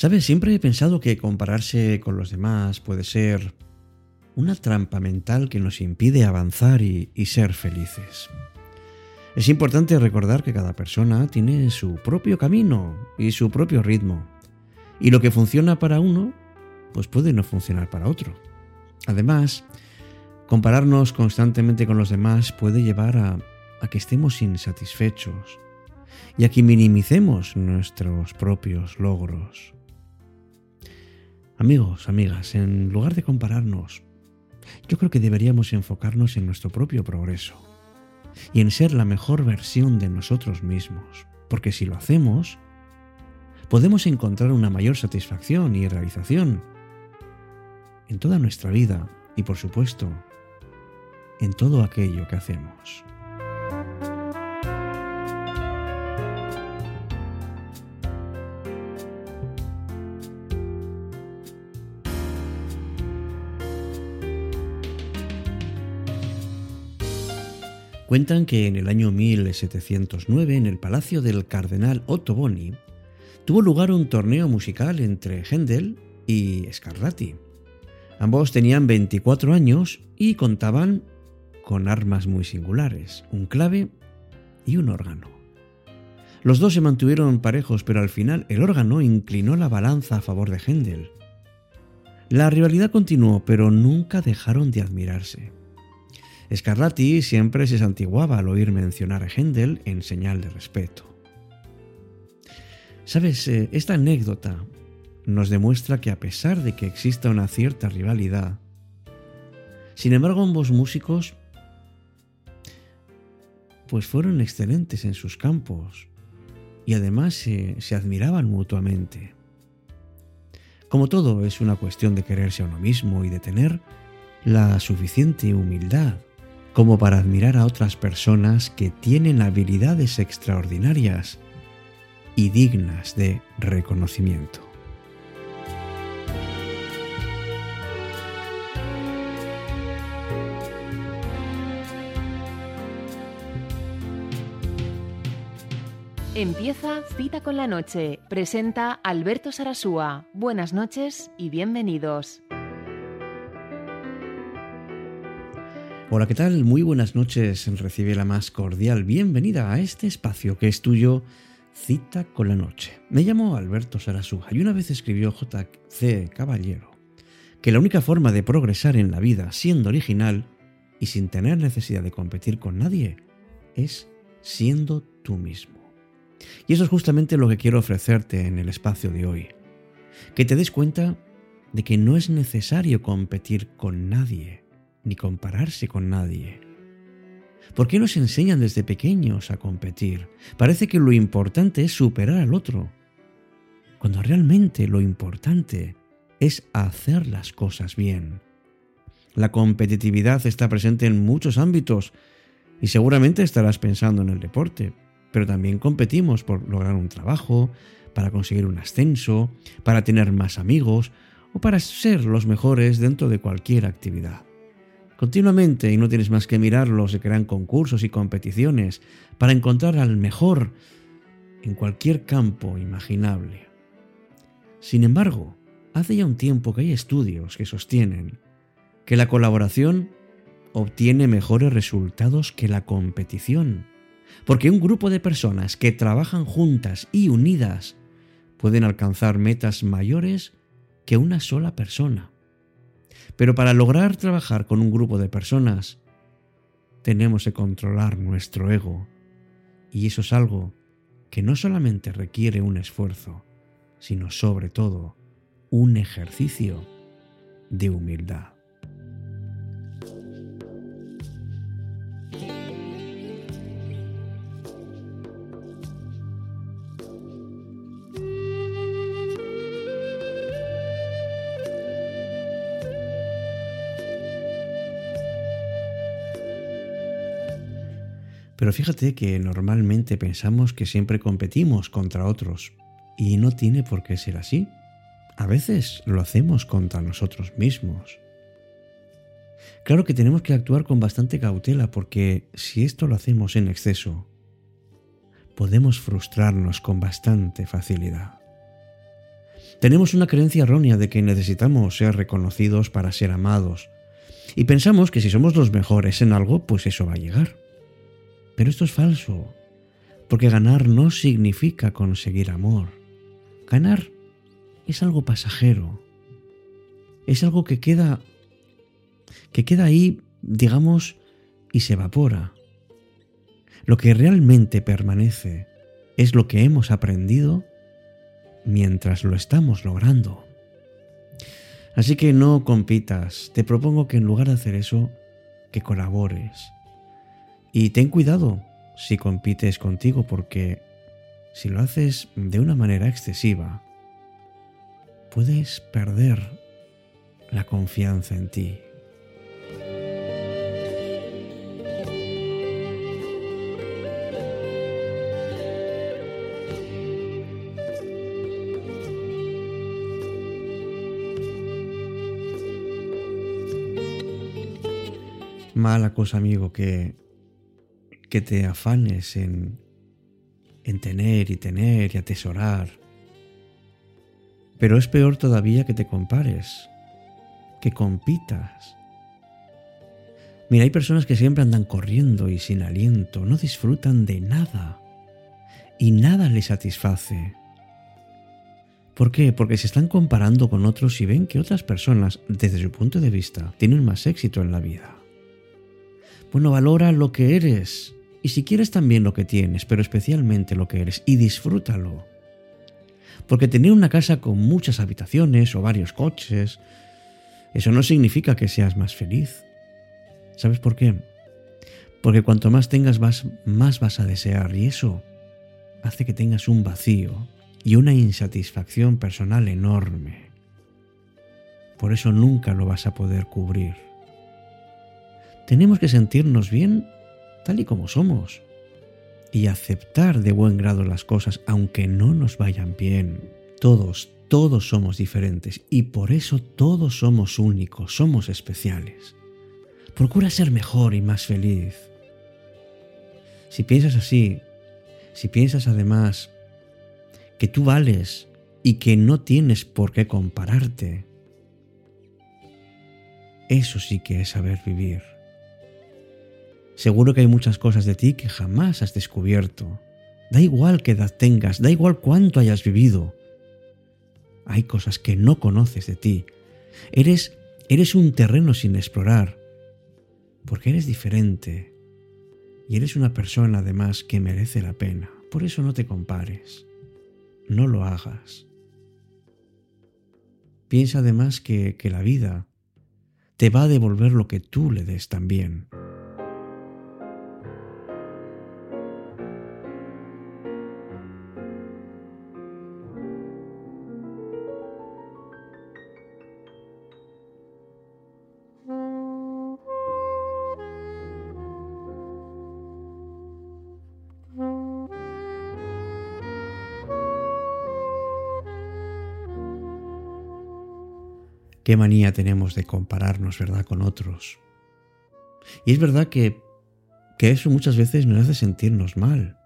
¿Sabes? Siempre he pensado que compararse con los demás puede ser una trampa mental que nos impide avanzar y, ser felices. Es importante recordar que cada persona tiene su propio camino y su propio ritmo. Y lo que funciona para uno, pues puede no funcionar para otro. Además, compararnos constantemente con los demás puede llevar a que estemos insatisfechos y a que minimicemos nuestros propios logros. Amigos, amigas, en lugar de compararnos, yo creo que deberíamos enfocarnos en nuestro propio progreso y en ser la mejor versión de nosotros mismos, porque si lo hacemos, podemos encontrar una mayor satisfacción y realización en toda nuestra vida y por supuesto en todo aquello que hacemos. Cuentan que en el año 1709, en el palacio del cardenal Otto Boni, tuvo lugar un torneo musical entre Händel y Scarlatti. Ambos tenían 24 años y contaban con armas muy singulares, un clave y un órgano. Los dos se mantuvieron parejos, pero al final el órgano inclinó la balanza a favor de Händel. La rivalidad continuó, pero nunca dejaron de admirarse. Scarlatti siempre se santiguaba al oír mencionar a Händel en señal de respeto. Sabes, eh, esta anécdota nos demuestra que a pesar de que exista una cierta rivalidad, sin embargo ambos músicos pues fueron excelentes en sus campos y además se, se admiraban mutuamente. Como todo es una cuestión de quererse a uno mismo y de tener la suficiente humildad como para admirar a otras personas que tienen habilidades extraordinarias y dignas de reconocimiento. Empieza Cita con la Noche. Presenta Alberto Sarasúa. Buenas noches y bienvenidos. Hola, ¿qué tal? Muy buenas noches. Recibe la más cordial bienvenida a este espacio que es tuyo, Cita con la Noche. Me llamo Alberto Sarasúa y una vez escribió J.C. Caballero que la única forma de progresar en la vida siendo original y sin tener necesidad de competir con nadie es siendo tú mismo. Y eso es justamente lo que quiero ofrecerte en el espacio de hoy. Que te des cuenta de que no es necesario competir con nadie ni compararse con nadie. ¿Por qué nos enseñan desde pequeños a competir? Parece que lo importante es superar al otro, cuando realmente lo importante es hacer las cosas bien. La competitividad está presente en muchos ámbitos y seguramente estarás pensando en el deporte, pero también competimos por lograr un trabajo, para conseguir un ascenso, para tener más amigos o para ser los mejores dentro de cualquier actividad. Continuamente, y no tienes más que mirarlo, se crean concursos y competiciones para encontrar al mejor en cualquier campo imaginable. Sin embargo, hace ya un tiempo que hay estudios que sostienen que la colaboración obtiene mejores resultados que la competición, porque un grupo de personas que trabajan juntas y unidas pueden alcanzar metas mayores que una sola persona. Pero para lograr trabajar con un grupo de personas, tenemos que controlar nuestro ego. Y eso es algo que no solamente requiere un esfuerzo, sino sobre todo un ejercicio de humildad. Pero fíjate que normalmente pensamos que siempre competimos contra otros y no tiene por qué ser así. A veces lo hacemos contra nosotros mismos. Claro que tenemos que actuar con bastante cautela porque si esto lo hacemos en exceso, podemos frustrarnos con bastante facilidad. Tenemos una creencia errónea de que necesitamos ser reconocidos para ser amados. Y pensamos que si somos los mejores en algo, pues eso va a llegar. Pero esto es falso, porque ganar no significa conseguir amor. Ganar es algo pasajero. Es algo que queda que queda ahí, digamos, y se evapora. Lo que realmente permanece es lo que hemos aprendido mientras lo estamos logrando. Así que no compitas, te propongo que en lugar de hacer eso, que colabores. Y ten cuidado si compites contigo porque si lo haces de una manera excesiva, puedes perder la confianza en ti. Mala cosa, amigo, que, que te afanes en, en tener y tener y atesorar. Pero es peor todavía que te compares, que compitas. Mira, hay personas que siempre andan corriendo y sin aliento, no disfrutan de nada y nada les satisface. ¿Por qué? Porque se están comparando con otros y ven que otras personas, desde su punto de vista, tienen más éxito en la vida. Bueno, valora lo que eres. Y si quieres también lo que tienes, pero especialmente lo que eres, y disfrútalo. Porque tener una casa con muchas habitaciones o varios coches, eso no significa que seas más feliz. ¿Sabes por qué? Porque cuanto más tengas, más, más vas a desear y eso hace que tengas un vacío y una insatisfacción personal enorme. Por eso nunca lo vas a poder cubrir. Tenemos que sentirnos bien tal y como somos y aceptar de buen grado las cosas aunque no nos vayan bien. Todos, todos somos diferentes y por eso todos somos únicos, somos especiales. Procura ser mejor y más feliz. Si piensas así, si piensas además que tú vales y que no tienes por qué compararte, eso sí que es saber vivir. Seguro que hay muchas cosas de ti que jamás has descubierto. Da igual qué edad tengas, da igual cuánto hayas vivido. Hay cosas que no conoces de ti. Eres, eres un terreno sin explorar, porque eres diferente y eres una persona además que merece la pena. Por eso no te compares. No lo hagas. Piensa además que, que la vida te va a devolver lo que tú le des también. Qué manía tenemos de compararnos, ¿verdad?, con otros. Y es verdad que, que eso muchas veces nos hace sentirnos mal,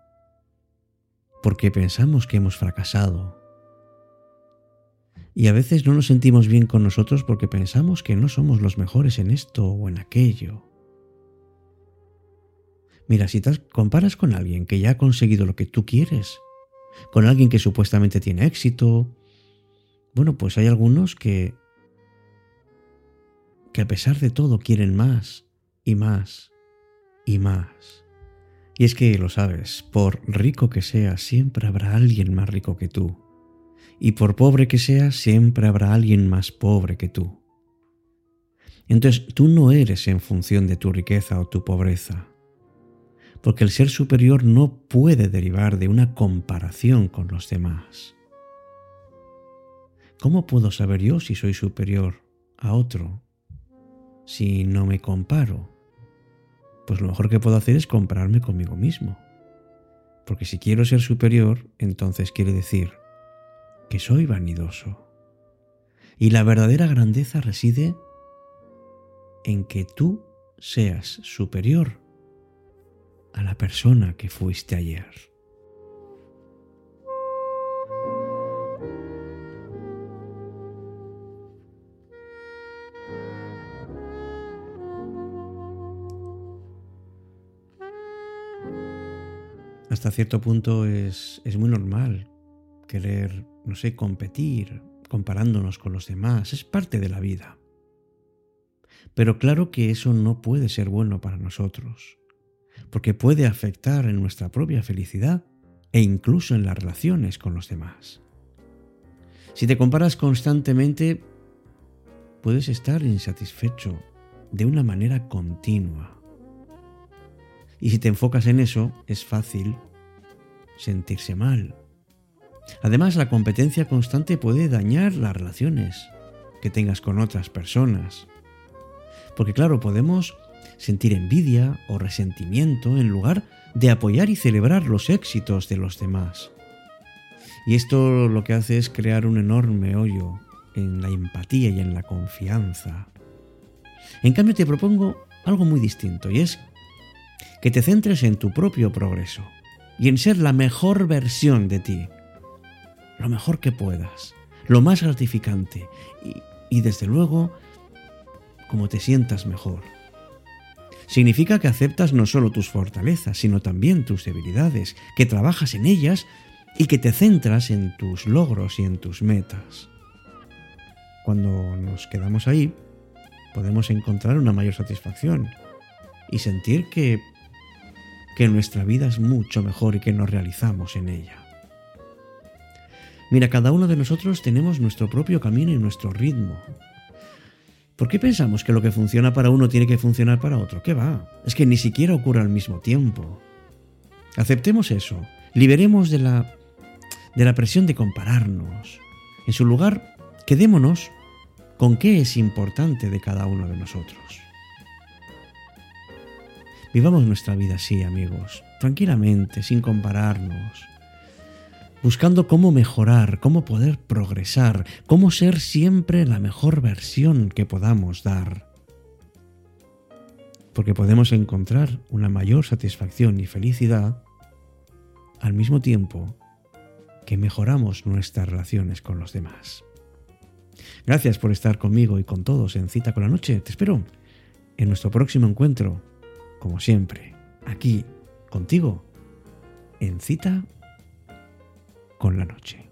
porque pensamos que hemos fracasado. Y a veces no nos sentimos bien con nosotros porque pensamos que no somos los mejores en esto o en aquello. Mira, si te comparas con alguien que ya ha conseguido lo que tú quieres, con alguien que supuestamente tiene éxito, bueno, pues hay algunos que que a pesar de todo quieren más y más y más. Y es que lo sabes, por rico que seas, siempre habrá alguien más rico que tú. Y por pobre que seas, siempre habrá alguien más pobre que tú. Entonces tú no eres en función de tu riqueza o tu pobreza, porque el ser superior no puede derivar de una comparación con los demás. ¿Cómo puedo saber yo si soy superior a otro si no me comparo? Pues lo mejor que puedo hacer es compararme conmigo mismo. Porque si quiero ser superior, entonces quiere decir que soy vanidoso. Y la verdadera grandeza reside en que tú seas superior a la persona que fuiste ayer. Hasta cierto punto es, es muy normal querer, no sé, competir, comparándonos con los demás. Es parte de la vida. Pero claro que eso no puede ser bueno para nosotros, porque puede afectar en nuestra propia felicidad e incluso en las relaciones con los demás. Si te comparas constantemente, puedes estar insatisfecho de una manera continua. Y si te enfocas en eso, es fácil sentirse mal. Además, la competencia constante puede dañar las relaciones que tengas con otras personas. Porque claro, podemos sentir envidia o resentimiento en lugar de apoyar y celebrar los éxitos de los demás. Y esto lo que hace es crear un enorme hoyo en la empatía y en la confianza. En cambio te propongo algo muy distinto y es que te centres en tu propio progreso y en ser la mejor versión de ti, lo mejor que puedas, lo más gratificante y, y desde luego como te sientas mejor. Significa que aceptas no solo tus fortalezas, sino también tus debilidades, que trabajas en ellas y que te centras en tus logros y en tus metas. Cuando nos quedamos ahí, podemos encontrar una mayor satisfacción y sentir que, que nuestra vida es mucho mejor y que nos realizamos en ella. Mira, cada uno de nosotros tenemos nuestro propio camino y nuestro ritmo, ¿Por qué pensamos que lo que funciona para uno tiene que funcionar para otro? ¿Qué va? Es que ni siquiera ocurre al mismo tiempo. Aceptemos eso. Liberemos de la, de la presión de compararnos. En su lugar, quedémonos con qué es importante de cada uno de nosotros. Vivamos nuestra vida así, amigos, tranquilamente, sin compararnos buscando cómo mejorar, cómo poder progresar, cómo ser siempre la mejor versión que podamos dar. Porque podemos encontrar una mayor satisfacción y felicidad al mismo tiempo que mejoramos nuestras relaciones con los demás. Gracias por estar conmigo y con todos en Cita con la Noche. Te espero en nuestro próximo encuentro, como siempre, aquí contigo, en Cita con la noche.